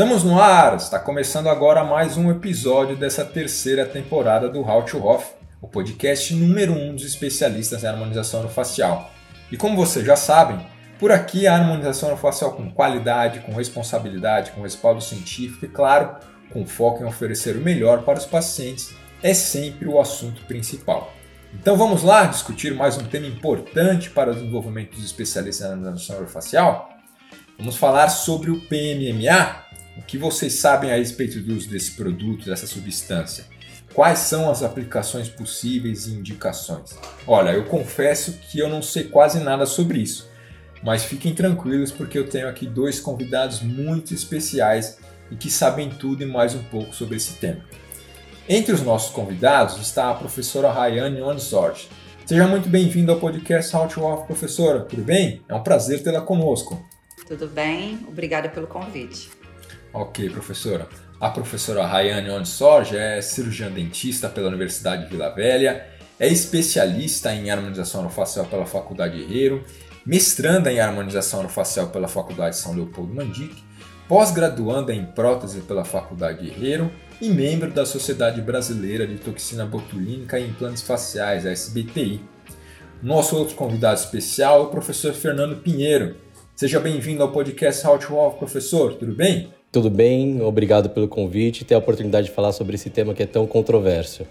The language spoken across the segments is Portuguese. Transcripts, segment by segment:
Estamos no ar! Está começando agora mais um episódio dessa terceira temporada do How to Hoff, o podcast número um dos especialistas em harmonização facial. E como vocês já sabem, por aqui a harmonização facial com qualidade, com responsabilidade, com respaldo científico e, claro, com foco em oferecer o melhor para os pacientes é sempre o assunto principal. Então vamos lá discutir mais um tema importante para o desenvolvimento dos especialistas em harmonização facial? Vamos falar sobre o PMMA, o que vocês sabem a respeito do uso desse produto, dessa substância? Quais são as aplicações possíveis e indicações? Olha, eu confesso que eu não sei quase nada sobre isso, mas fiquem tranquilos porque eu tenho aqui dois convidados muito especiais e que sabem tudo e mais um pouco sobre esse tema. Entre os nossos convidados está a professora Rayane Onsort. Seja muito bem-vindo ao podcast How to Off, professora. Tudo bem? É um prazer tê-la conosco. Tudo bem? Obrigada pelo convite. Ok, professora. A professora Rayane Onsorge é cirurgiã dentista pela Universidade de Vila Velha, é especialista em harmonização orofacial pela Faculdade Herreiro, mestranda em harmonização orofacial pela Faculdade São Leopoldo Mandique, pós-graduanda em prótese pela Faculdade Herreiro e membro da Sociedade Brasileira de Toxina Botulínica e Implantes Faciais, SBTI. Nosso outro convidado especial é o professor Fernando Pinheiro. Seja bem-vindo ao podcast How professor, tudo bem? Tudo bem, obrigado pelo convite e ter a oportunidade de falar sobre esse tema que é tão controverso.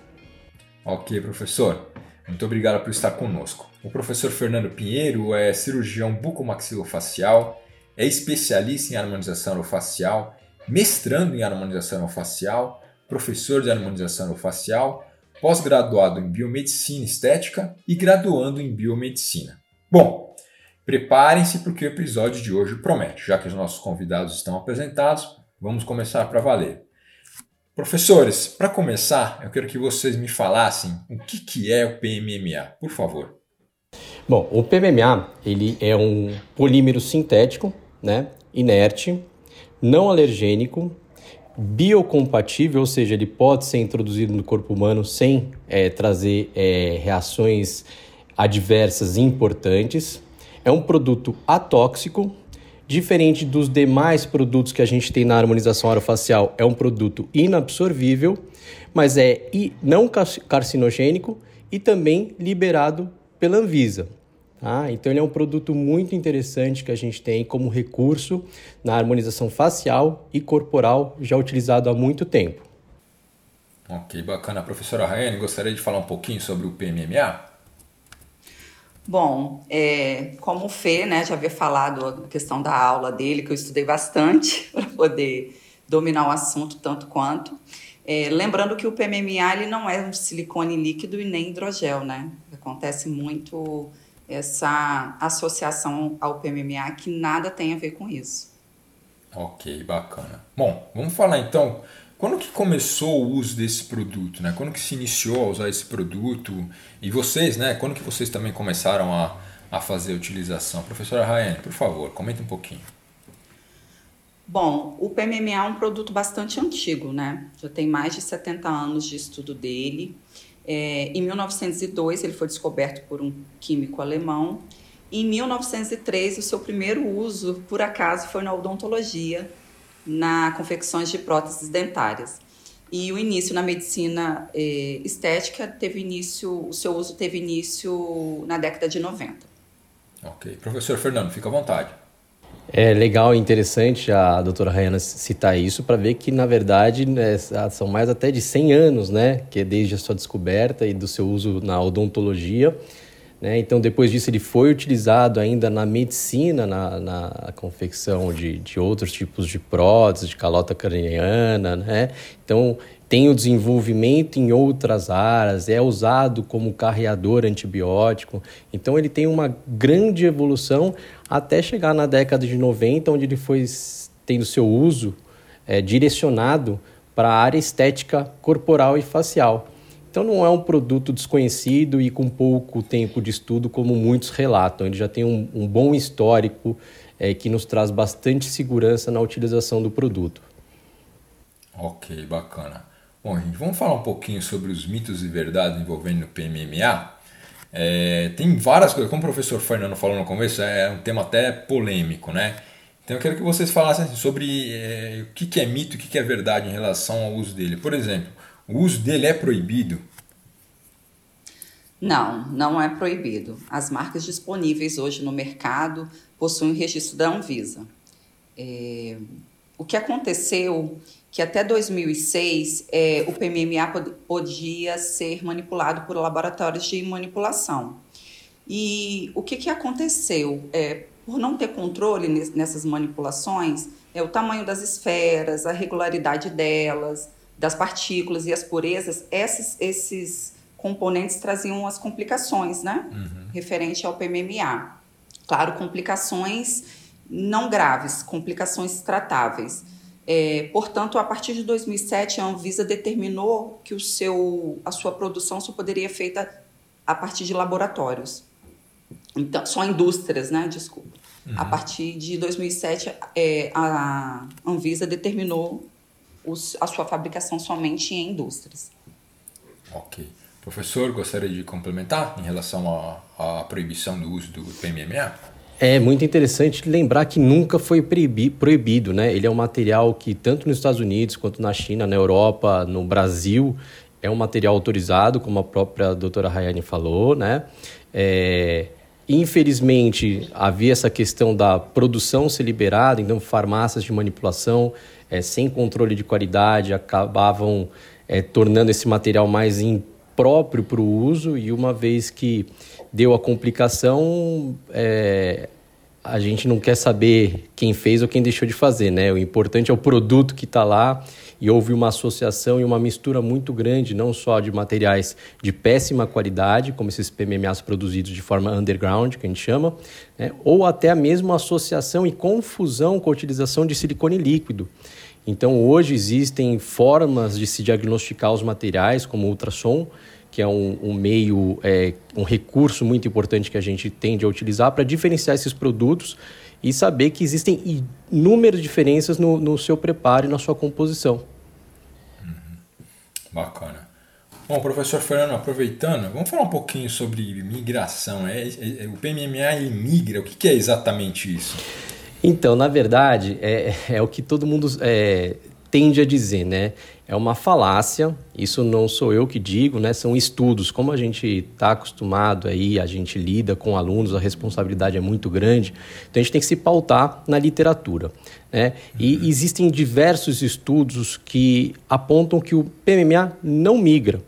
Ok, professor. Muito obrigado por estar conosco. O professor Fernando Pinheiro é cirurgião bucomaxilofacial, é especialista em harmonização facial, mestrando em harmonização facial, professor de harmonização facial, pós-graduado em biomedicina estética e graduando em biomedicina. Bom, Preparem-se porque o episódio de hoje promete. Já que os nossos convidados estão apresentados, vamos começar para valer. Professores, para começar, eu quero que vocês me falassem o que, que é o PMMA, por favor. Bom, o PMMA ele é um polímero sintético, né, inerte, não alergênico, biocompatível, ou seja, ele pode ser introduzido no corpo humano sem é, trazer é, reações adversas importantes, é um produto atóxico, diferente dos demais produtos que a gente tem na harmonização orofacial, é um produto inabsorvível, mas é não carcinogênico e também liberado pela Anvisa. Tá? Então ele é um produto muito interessante que a gente tem como recurso na harmonização facial e corporal, já utilizado há muito tempo. Ok, bacana. Professora Raiane, gostaria de falar um pouquinho sobre o PMMA? Bom, é, como o Fê né, já havia falado a questão da aula dele, que eu estudei bastante para poder dominar o assunto tanto quanto. É, lembrando que o PMMA ele não é um silicone líquido e nem hidrogel, né? Acontece muito essa associação ao PMMA que nada tem a ver com isso. Ok, bacana. Bom, vamos falar então quando que começou o uso desse produto, né? Quando que se iniciou a usar esse produto? E vocês, né? Quando que vocês também começaram a, a fazer a utilização? Professora Rayane, por favor, comenta um pouquinho. Bom, o PMMA é um produto bastante antigo, né? Já tem mais de 70 anos de estudo dele. É, em 1902, ele foi descoberto por um químico alemão. Em 1903, o seu primeiro uso, por acaso, foi na odontologia, na confecções de próteses dentárias. E o início na medicina eh, estética teve início, o seu uso teve início na década de 90. Ok. Professor Fernando, fica à vontade. É legal e interessante a doutora Rayana citar isso para ver que, na verdade, né, são mais até de 100 anos, né? Que é desde a sua descoberta e do seu uso na odontologia. Né? Então, depois disso, ele foi utilizado ainda na medicina, na, na confecção de, de outros tipos de próteses, de calota craniana. Né? Então, tem o desenvolvimento em outras áreas, é usado como carreador antibiótico. Então, ele tem uma grande evolução até chegar na década de 90, onde ele foi tendo seu uso é, direcionado para a área estética corporal e facial. Então não é um produto desconhecido e com pouco tempo de estudo, como muitos relatam. Ele já tem um, um bom histórico é, que nos traz bastante segurança na utilização do produto. Ok, bacana. Bom, gente, vamos falar um pouquinho sobre os mitos e verdades envolvendo o PMMA. É, tem várias coisas, como o professor Fernando falou no começo, é um tema até polêmico, né? Então eu quero que vocês falassem sobre é, o que, que é mito e o que, que é verdade em relação ao uso dele. Por exemplo, o uso dele é proibido? Não, não é proibido. As marcas disponíveis hoje no mercado possuem registro da Anvisa. É, o que aconteceu que até 2006 é, o PMMA podia ser manipulado por laboratórios de manipulação. E o que, que aconteceu? É, por não ter controle nessas manipulações, é o tamanho das esferas, a regularidade delas, das partículas e as purezas, esses, esses componentes traziam as complicações, né? Uhum. Referente ao PMMA. Claro, complicações não graves, complicações tratáveis. É, portanto, a partir de 2007, a Anvisa determinou que o seu, a sua produção só poderia ser feita a partir de laboratórios. Então, só indústrias, né? Desculpa. Uhum. A partir de 2007, é, a Anvisa determinou os, a sua fabricação somente em indústrias. Ok. Professor, gostaria de complementar em relação à, à proibição do uso do PMMA? É muito interessante lembrar que nunca foi proibido, né? Ele é um material que tanto nos Estados Unidos quanto na China, na Europa, no Brasil, é um material autorizado, como a própria doutora Rayane falou, né? É, Infelizmente, havia essa questão da produção ser liberada, então farmácias de manipulação é, sem controle de qualidade acabavam é, tornando esse material mais impróprio para o uso e uma vez que deu a complicação, é, a gente não quer saber quem fez ou quem deixou de fazer, né? O importante é o produto que está lá e houve uma associação e uma mistura muito grande, não só de materiais de péssima qualidade, como esses PMMAs produzidos de forma underground, que a gente chama, né? ou até a mesma associação e confusão com a utilização de silicone líquido. Então, hoje existem formas de se diagnosticar os materiais, como ultrassom, que é um, um meio, é, um recurso muito importante que a gente tende a utilizar para diferenciar esses produtos e saber que existem inúmeras diferenças no, no seu preparo e na sua composição. Uhum. Bacana. Bom, professor Fernando, aproveitando, vamos falar um pouquinho sobre migração. É, é, é o PMMA ele migra, o que, que, é exatamente isso? Então, na verdade, é, é o que todo mundo é, tende a dizer, né? É uma falácia, isso não sou eu que digo, né? São estudos. Como a gente está acostumado aí, a gente lida com alunos, a responsabilidade é muito grande, então a gente tem que se pautar na literatura. Né? E uhum. existem diversos estudos que apontam que o PMMA não migra.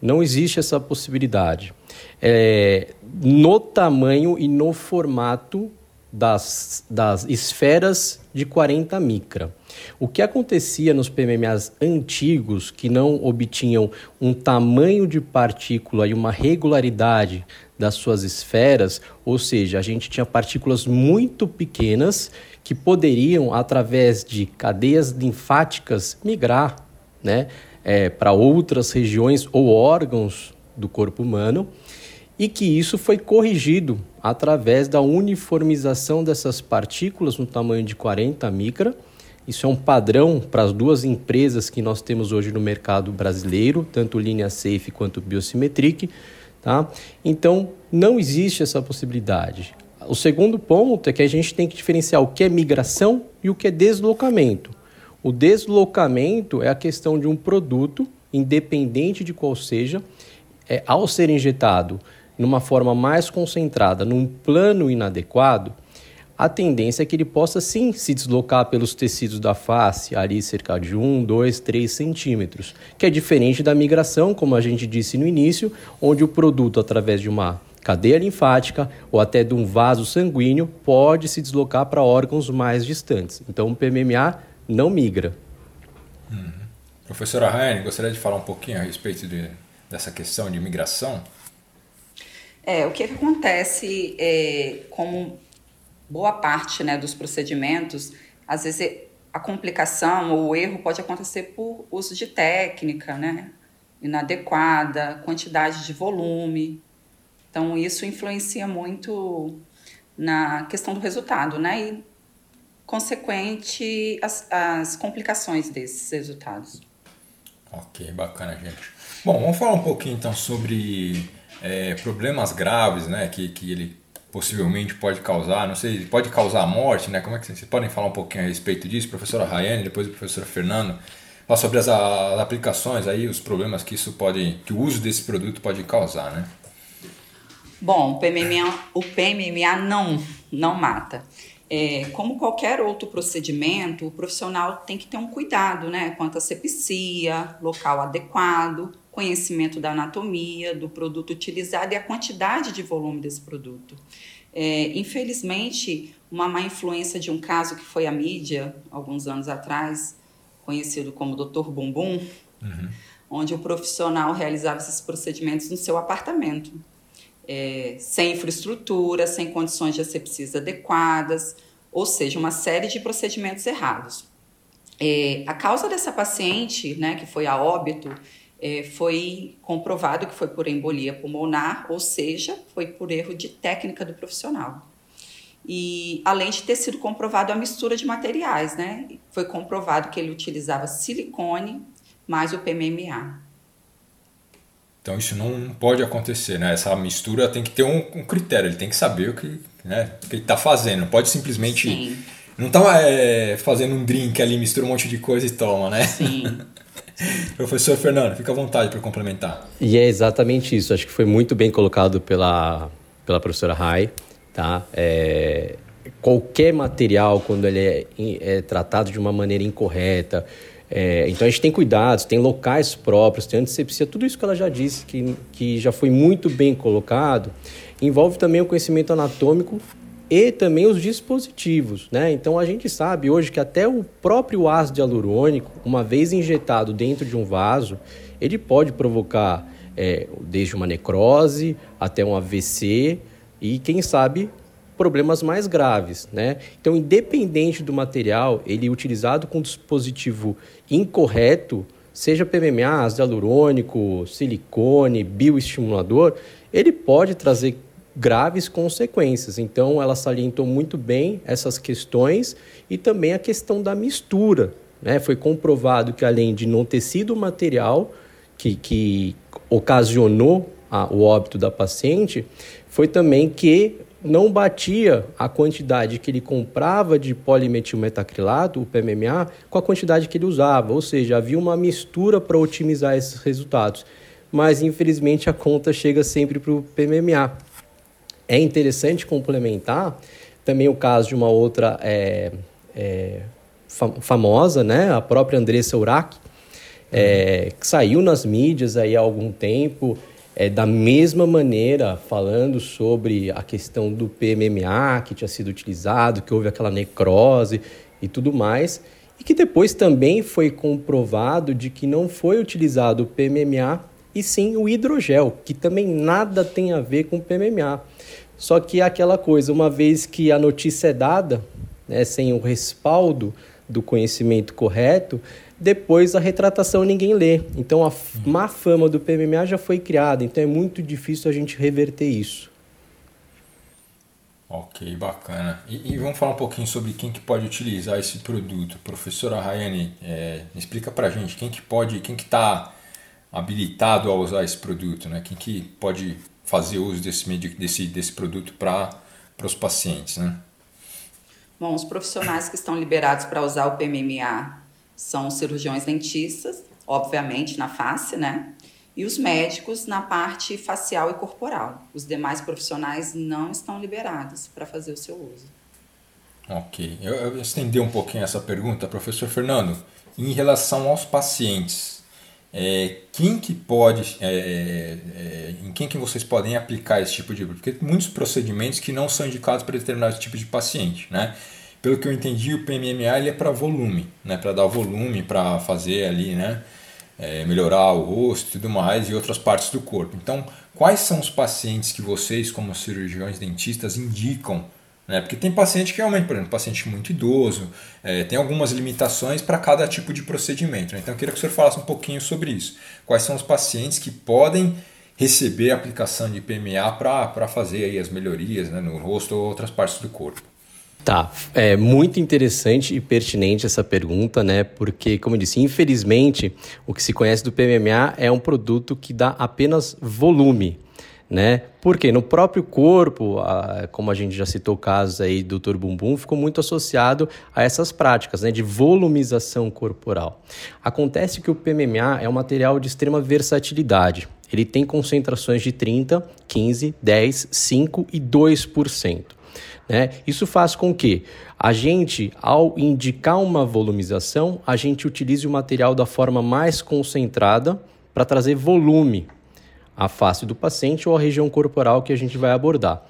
Não existe essa possibilidade. É, no tamanho e no formato das, das esferas de 40 micra. O que acontecia nos PMMAs antigos, que não obtinham um tamanho de partícula e uma regularidade das suas esferas, ou seja, a gente tinha partículas muito pequenas que poderiam, através de cadeias linfáticas, migrar né, é, para outras regiões ou órgãos do corpo humano e que isso foi corrigido através da uniformização dessas partículas no tamanho de 40 micra. Isso é um padrão para as duas empresas que nós temos hoje no mercado brasileiro, tanto Linha Safe quanto Biosimetric. Tá? Então, não existe essa possibilidade. O segundo ponto é que a gente tem que diferenciar o que é migração e o que é deslocamento. O deslocamento é a questão de um produto, independente de qual seja, é, ao ser injetado numa forma mais concentrada, num plano inadequado, a tendência é que ele possa sim se deslocar pelos tecidos da face, ali cerca de 1, 2, 3 centímetros, que é diferente da migração, como a gente disse no início, onde o produto, através de uma cadeia linfática ou até de um vaso sanguíneo, pode se deslocar para órgãos mais distantes. Então, o PMMA não migra. Uhum. Professora Raine, gostaria de falar um pouquinho a respeito de, dessa questão de migração? É, o que, que acontece é, como boa parte né, dos procedimentos, às vezes a complicação ou o erro pode acontecer por uso de técnica, né, inadequada, quantidade de volume. Então, isso influencia muito na questão do resultado, né, e consequente as, as complicações desses resultados. Ok, bacana, gente. Bom, vamos falar um pouquinho então sobre é, problemas graves né, que, que ele possivelmente pode causar, não sei, pode causar morte, né? Como é que vocês podem falar um pouquinho a respeito disso, professora Rayane, depois o professor Fernando, falar sobre as, as, aplicações aí, os problemas que isso pode, que o uso desse produto pode causar, né? Bom, o PMMA, o PMMA não, não mata. É, como qualquer outro procedimento, o profissional tem que ter um cuidado, né? Quanto à sepsia, local adequado, conhecimento da anatomia, do produto utilizado e a quantidade de volume desse produto. É, infelizmente, uma má influência de um caso que foi à mídia alguns anos atrás, conhecido como Dr. Bumbum, uhum. onde o profissional realizava esses procedimentos no seu apartamento, é, sem infraestrutura, sem condições de asepsia adequadas, ou seja, uma série de procedimentos errados. É, a causa dessa paciente, né, que foi a óbito, é, foi comprovado que foi por embolia pulmonar, ou seja, foi por erro de técnica do profissional. E além de ter sido comprovado a mistura de materiais, né? Foi comprovado que ele utilizava silicone mais o PMMA. Então isso não pode acontecer, né? Essa mistura tem que ter um, um critério, ele tem que saber o que, né, o que ele está fazendo. Não pode simplesmente. Sim. Não está é, fazendo um drink ali, mistura um monte de coisa e toma, né? Sim. Professor Fernando, fica à vontade para complementar. E é exatamente isso. Acho que foi muito bem colocado pela, pela professora Rai. Tá? É, qualquer material, quando ele é, é, tratado de uma maneira incorreta, é, então a gente tem cuidados, tem locais próprios, tem antisepsia, tudo isso que ela já disse, que, que já foi muito bem colocado, envolve também o conhecimento anatômico e também os dispositivos, né? Então a gente sabe hoje que até o próprio ácido hialurônico, uma vez injetado dentro de um vaso, ele pode provocar é, desde uma necrose até um AVC e quem sabe problemas mais graves, né? Então, independente do material, ele utilizado com dispositivo incorreto, seja PMMA, ácido hialurônico, silicone, bioestimulador, ele pode trazer graves consequências. Então, ela salientou muito bem essas questões e também a questão da mistura. Né? Foi comprovado que, além de não ter sido o material que, que ocasionou a, o óbito da paciente, foi também que não batia a quantidade que ele comprava de polimetilmetacrilato, o PMMA, com a quantidade que ele usava. Ou seja, havia uma mistura para otimizar esses resultados. Mas, infelizmente, a conta chega sempre para o PMMA. É interessante complementar também o caso de uma outra é, é, famosa, né? a própria Andressa Urach, é, que saiu nas mídias aí há algum tempo, é, da mesma maneira, falando sobre a questão do PMMA que tinha sido utilizado, que houve aquela necrose e tudo mais, e que depois também foi comprovado de que não foi utilizado o PMMA e sim o hidrogel, que também nada tem a ver com o PMMA. Só que é aquela coisa, uma vez que a notícia é dada, né, sem o respaldo do conhecimento correto, depois a retratação ninguém lê. Então a má fama do PMMA já foi criada, então é muito difícil a gente reverter isso. Ok, bacana. E, e, vamos falar um pouquinho sobre quem que pode utilizar esse produto. Professora Rayane, é, explica pra gente quem que pode, quem que está habilitado a usar esse produto, né? Quem que pode fazer uso desse, desse, desse produto para os pacientes, né? Bom, os profissionais que estão liberados para usar o PMMA são cirurgiões dentistas, obviamente na face, né? E os médicos na parte facial e corporal. Os demais profissionais não estão liberados para fazer o seu uso. Ok. Eu, eu estendi um pouquinho essa pergunta, professor Fernando. Em relação aos pacientes, é, quem que pode, é, é, é, em quem que vocês podem aplicar esse tipo de... Porque muitos procedimentos que não são indicados para determinado tipo de paciente, né? Pelo que eu entendi, o PMMA ele é para volume, né? Para dar volume, para fazer ali, né? É, melhorar o rosto tudo mais e outras partes do corpo. Então, quais são os pacientes que vocês, como cirurgiões dentistas, indicam né? Porque tem paciente que realmente, por exemplo, paciente muito idoso, é, tem algumas limitações para cada tipo de procedimento. Né? Então eu queria que o senhor falasse um pouquinho sobre isso. Quais são os pacientes que podem receber a aplicação de PMA para fazer aí as melhorias né, no rosto ou outras partes do corpo? Tá, é muito interessante e pertinente essa pergunta, né? Porque, como eu disse, infelizmente, o que se conhece do PMMA é um produto que dá apenas volume. Né? Porque no próprio corpo, como a gente já citou casos aí do Dr. Bumbum, ficou muito associado a essas práticas, né, de volumização corporal. Acontece que o PMMA é um material de extrema versatilidade. Ele tem concentrações de 30, 15, 10, 5 e 2%. Né? Isso faz com que a gente, ao indicar uma volumização, a gente utilize o material da forma mais concentrada para trazer volume a face do paciente ou a região corporal que a gente vai abordar.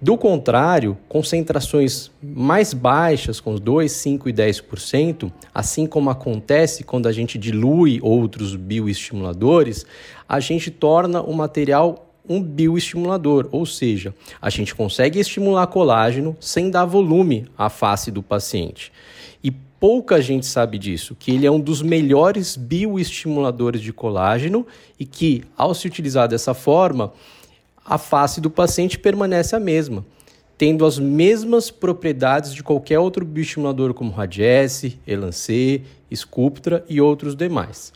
Do contrário, concentrações mais baixas, com 2, 5 e 10%, assim como acontece quando a gente dilui outros bioestimuladores, a gente torna o material um bioestimulador, ou seja, a gente consegue estimular colágeno sem dar volume à face do paciente. Pouca gente sabe disso, que ele é um dos melhores bioestimuladores de colágeno e que, ao se utilizar dessa forma, a face do paciente permanece a mesma, tendo as mesmas propriedades de qualquer outro bioestimulador como Radiesse, Elancê, Sculptra e outros demais.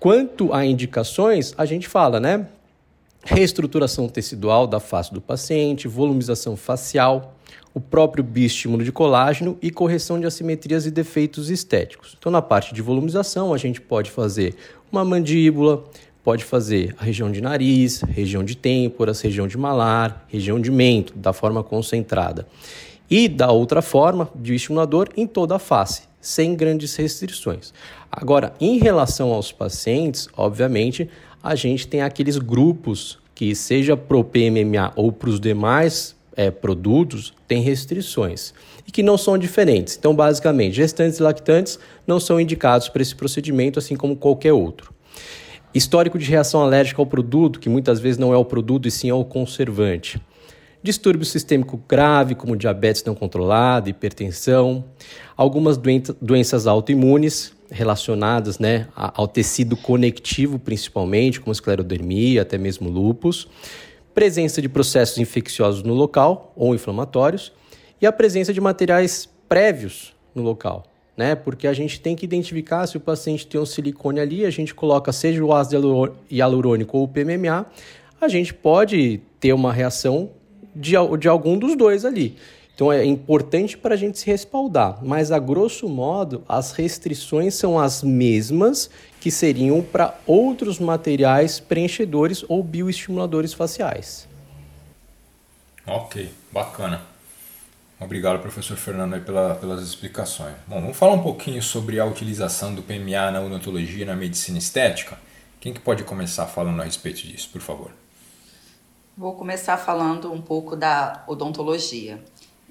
Quanto a indicações, a gente fala, né? Reestruturação tecidual da face do paciente, volumização facial, o próprio bioestímulo de colágeno e correção de assimetrias e defeitos estéticos. Então, na parte de volumização, a gente pode fazer uma mandíbula, pode fazer a região de nariz, região de têmporas, região de malar, região de mento, da forma concentrada. E da outra forma, bioestimulador em toda a face, sem grandes restrições. Agora, em relação aos pacientes, obviamente, a gente tem aqueles grupos que, seja pro PMMA ou para os demais é, produtos têm restrições e que não são diferentes. Então, basicamente, gestantes e lactantes não são indicados para esse procedimento, assim como qualquer outro. Histórico de reação alérgica ao produto, que muitas vezes não é o produto e sim é o conservante. Distúrbio sistêmico grave, como diabetes não controlada, hipertensão, algumas doenças autoimunes relacionadas né, ao tecido conectivo, principalmente, como esclerodermia, até mesmo lúpus, presença de processos infecciosos no local ou inflamatórios e a presença de materiais prévios no local, né? Porque a gente tem que identificar se o paciente tem um silicone ali, a gente coloca seja o ácido hialurônico ou o PMMA, a gente pode ter uma reação de, de algum dos dois ali. Então é importante para a gente se respaldar, mas a grosso modo as restrições são as mesmas que seriam para outros materiais preenchedores ou bioestimuladores faciais. Ok, bacana. Obrigado, professor Fernando, aí pela, pelas explicações. Bom, vamos falar um pouquinho sobre a utilização do PMA na odontologia e na medicina estética. Quem que pode começar falando a respeito disso, por favor? Vou começar falando um pouco da odontologia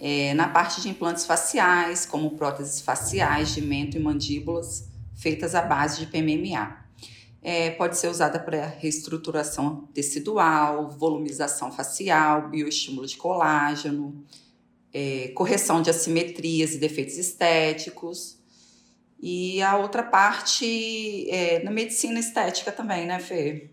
é, na parte de implantes faciais, como próteses faciais de mento e mandíbulas, feitas à base de PMMA. É, pode ser usada para reestruturação tecidual, volumização facial, bioestímulo de colágeno, é, correção de assimetrias e defeitos estéticos. E a outra parte é, na medicina estética também, né, Fê?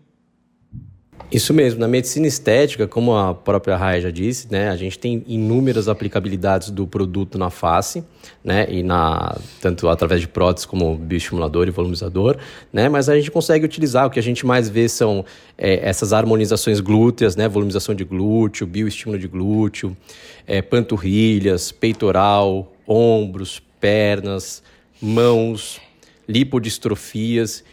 Isso mesmo, na medicina estética, como a própria Raia já disse, né, a gente tem inúmeras aplicabilidades do produto na face, né, e na tanto através de próteses como bioestimulador e volumizador, né, mas a gente consegue utilizar o que a gente mais vê são é, essas harmonizações glúteas, né, volumização de glúteo, bioestímulo de glúteo, é, panturrilhas, peitoral, ombros, pernas, mãos, lipodistrofias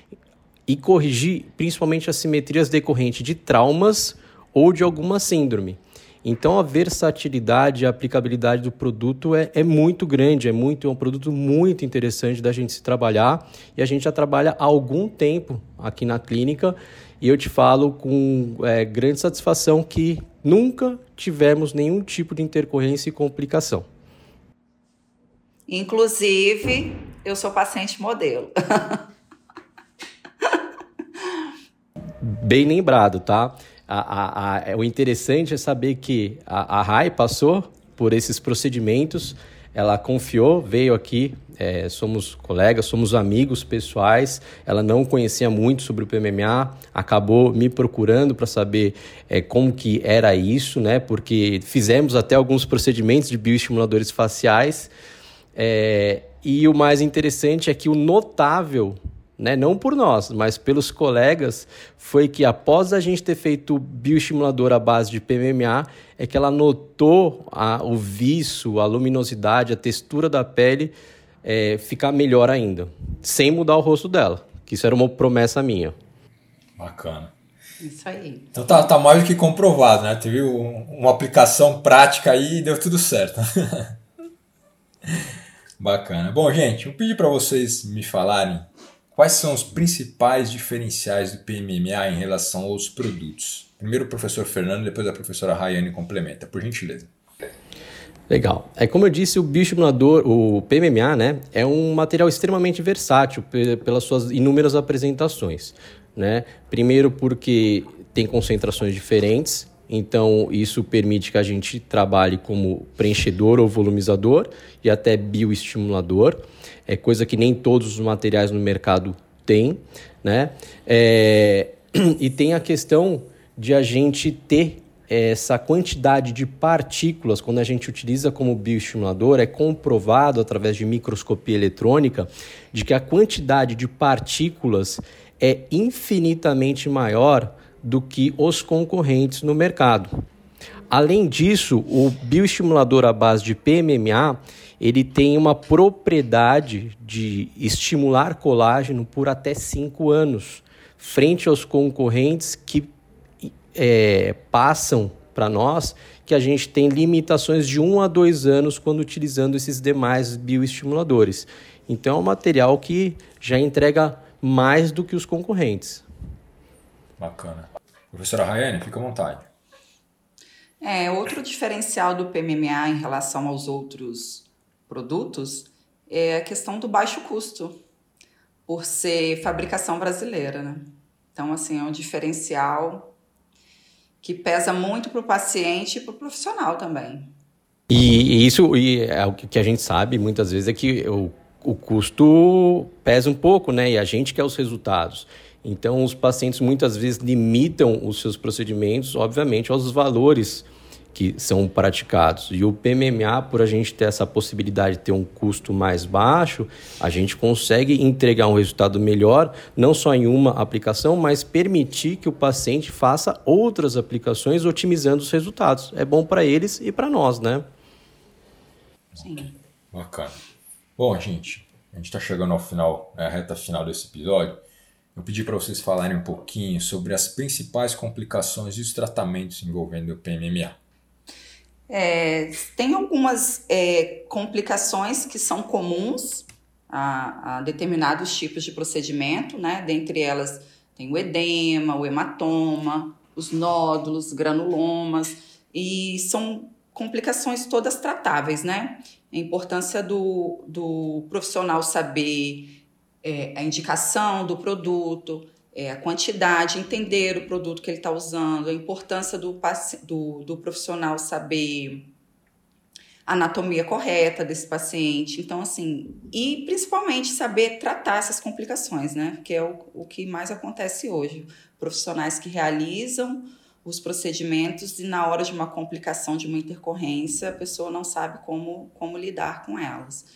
e corrigir principalmente as simetrias decorrentes de traumas ou de alguma síndrome. Então a versatilidade e a aplicabilidade do produto é, é muito grande, é muito é um produto muito interessante da gente se trabalhar e a gente já trabalha há algum tempo aqui na clínica e eu te falo com é, grande satisfação que nunca tivemos nenhum tipo de intercorrência e complicação. Inclusive, eu sou paciente modelo. bem lembrado, tá? A, a, a, é, o interessante é saber que a, a RAI passou por esses procedimentos, ela confiou, veio aqui, é, somos colegas, somos amigos pessoais, ela não conhecia muito sobre o PMMA, acabou me procurando para saber é, como que era isso, né? Porque fizemos até alguns procedimentos de bioestimuladores faciais, é, e o mais interessante é que o notável né, não por nós, mas pelos colegas, foi que após a gente ter feito o bioestimulador à base de PMMA, é que ela notou a, o viço, a luminosidade, a textura da pele é, ficar melhor ainda, sem mudar o rosto dela, que isso era uma promessa minha. Bacana. Isso aí. Então tá, tá mais do que comprovado, né? Teve um, uma aplicação prática aí e deu tudo certo. Bacana. Bom, gente, eu pedi para vocês me falarem quais são os principais diferenciais do PMMA em relação aos produtos. Primeiro o professor Fernando, depois a professora Rayane complementa, por gentileza. Legal. É como eu disse, o bioestimulador, o PMMA, né, é um material extremamente versátil pelas suas inúmeras apresentações, né? Primeiro porque tem concentrações diferentes, então, isso permite que a gente trabalhe como preenchedor ou volumizador e até bioestimulador. É coisa que nem todos os materiais no mercado têm, né? É... E tem a questão de a gente ter essa quantidade de partículas, quando a gente utiliza como bioestimulador, é comprovado através de microscopia eletrônica de que a quantidade de partículas é infinitamente maior do que os concorrentes no mercado. Além disso, o bioestimulador à base de PMMA ele tem uma propriedade de estimular colágeno por até 5 anos, frente aos concorrentes que é, passam para nós que a gente tem limitações de 1 um a 2 anos quando utilizando esses demais bioestimuladores. Então é um material que já entrega mais do que os concorrentes. Bacana. Professora Rayane, fica à vontade. É, outro diferencial do PMMA em relação aos outros produtos é a questão do baixo custo, por ser fabricação brasileira, né? Então, assim, é um diferencial que pesa muito para o paciente e para o profissional também. E, e isso e é o que a gente sabe muitas vezes é que o, o custo pesa um pouco, né? E a gente quer os resultados. Então, os pacientes muitas vezes limitam os seus procedimentos, obviamente, aos valores que são praticados. E o PMMA, por a gente ter essa possibilidade de ter um custo mais baixo, a gente consegue entregar um resultado melhor, não só em uma aplicação, mas permitir que o paciente faça outras aplicações otimizando os resultados. É bom para eles e para nós, né? Sim. Bacana. Bom, gente, a gente está chegando ao final, é a reta final desse episódio eu pedi para vocês falarem um pouquinho sobre as principais complicações e os tratamentos envolvendo o PMMA. É, tem algumas é, complicações que são comuns a, a, determinados tipos de procedimento, né? Dentre elas tem o edema, o hematoma, os nódulos, granulomas, e são complicações todas tratáveis, né? A importância do, do profissional saber é, a indicação do produto, é, a quantidade, entender o produto que ele está usando, a importância do, do, do profissional saber a anatomia correta desse paciente. Então, assim, e principalmente saber tratar essas complicações, né? Que é o, o que mais acontece hoje. Profissionais que realizam os procedimentos e na hora de uma complicação, de uma intercorrência, a pessoa não sabe como, como lidar com elas.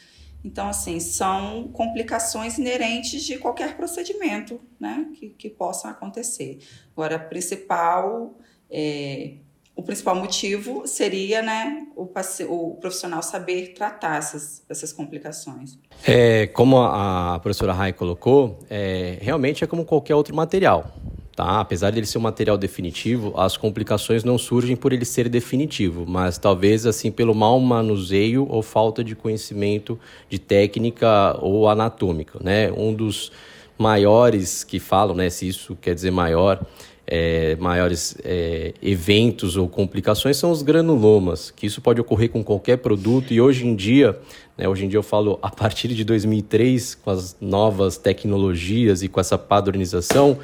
Então, assim, são complicações inerentes de qualquer procedimento né, que, que possa acontecer. Agora, principal, é, o principal motivo seria né, o, o profissional saber tratar essas, essas complicações. É, como a professora Rai colocou, é, realmente é como qualquer outro material. Tá? Apesar dele ser um material definitivo, as complicações não surgem por ele ser definitivo, mas talvez assim pelo mau manuseio ou falta de conhecimento de técnica ou anatômica, né? Um dos maiores que falam, né, se isso quer dizer maior, é, maiores é, eventos ou complicações são os granulomas, que isso pode ocorrer com qualquer produto e hoje em dia, né, hoje em dia eu falo a partir de 2003, com as novas tecnologias e com essa padronização,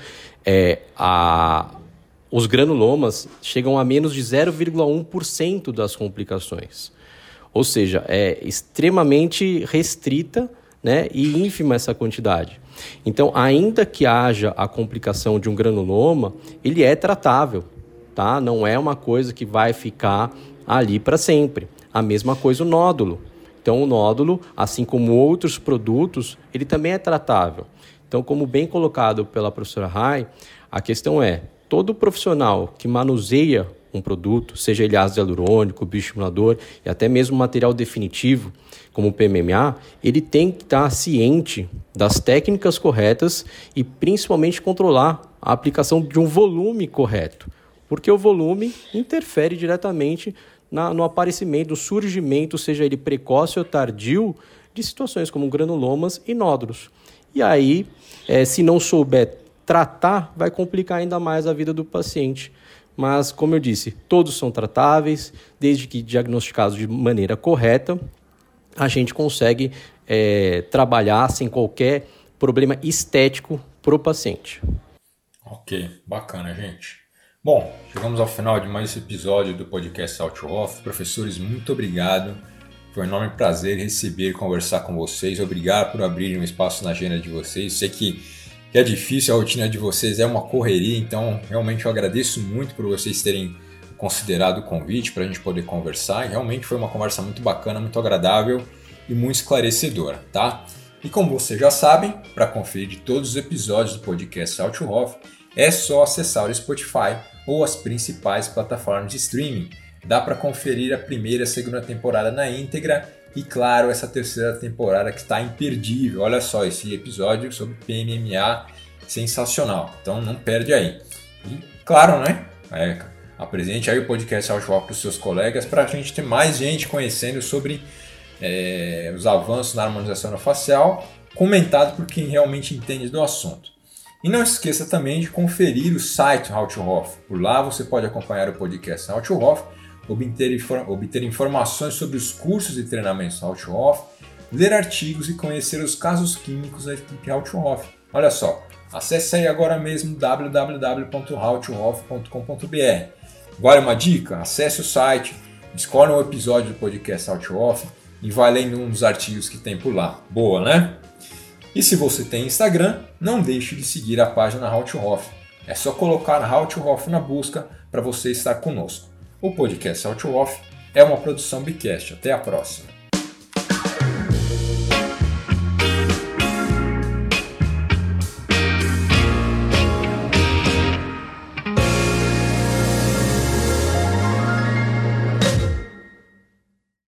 é, a, os granulomas chegam a menos de 0,1% das complicações. Ou seja, é extremamente restrita né, e ínfima essa quantidade. Então, ainda que haja a complicação de um granuloma, ele é tratável, tá? Não é uma coisa que vai ficar ali para sempre. A mesma coisa o nódulo. Então, o nódulo, assim como outros produtos, ele também é tratável. Então, como bem colocado pela professora Rai, a questão é, todo profissional que manuseia um produto, seja ele ácido hialurônico, bioestimulador e até mesmo material definitivo, como o PMMA, ele tem que estar ciente das técnicas corretas e principalmente controlar a aplicação de um volume correto, porque o volume interfere diretamente na, no aparecimento, no surgimento, seja ele precoce ou tardio, de situações como granulomas e nódulos. E aí, é, se não souber tratar, vai complicar ainda mais a vida do paciente. Mas, como eu disse, todos são tratáveis, desde que diagnosticados de maneira correta, a gente consegue é, trabalhar sem qualquer problema estético para o paciente. Ok, bacana, gente. Bom, chegamos ao final de mais esse episódio do podcast Out Off. Professores, muito obrigado. Foi um enorme prazer receber conversar com vocês. Obrigado por abrirem um espaço na agenda de vocês. Sei que é difícil, a rotina de vocês é uma correria, então realmente eu agradeço muito por vocês terem considerado o convite para a gente poder conversar. Realmente foi uma conversa muito bacana, muito agradável e muito esclarecedora, tá? E como vocês já sabem, para conferir todos os episódios do podcast Althoff, é só acessar o Spotify ou as principais plataformas de streaming. Dá para conferir a primeira e a segunda temporada na íntegra e, claro, essa terceira temporada que está imperdível. Olha só esse episódio sobre PMMA sensacional. Então não perde aí. E, claro, né? É, apresente aí o podcast Althoff para os seus colegas para a gente ter mais gente conhecendo sobre é, os avanços na harmonização facial, comentado por quem realmente entende do assunto. E não esqueça também de conferir o site How to Hoff. Por lá você pode acompanhar o podcast How to Hoff, obter, obter informações sobre os cursos e treinamentos How to Hoff, ler artigos e conhecer os casos clínicos da equipe How to Hoff. Olha só, acesse aí agora mesmo www.howtohoff.com.br. Agora uma dica, acesse o site, escolha um episódio do podcast How to Hoff, e vai lendo um dos artigos que tem por lá. Boa, né? E se você tem Instagram, não deixe de seguir a página How to Hoff. É só colocar How to Hoff na busca para você estar conosco. O podcast How to Hoff é uma produção Bicast. Até a próxima.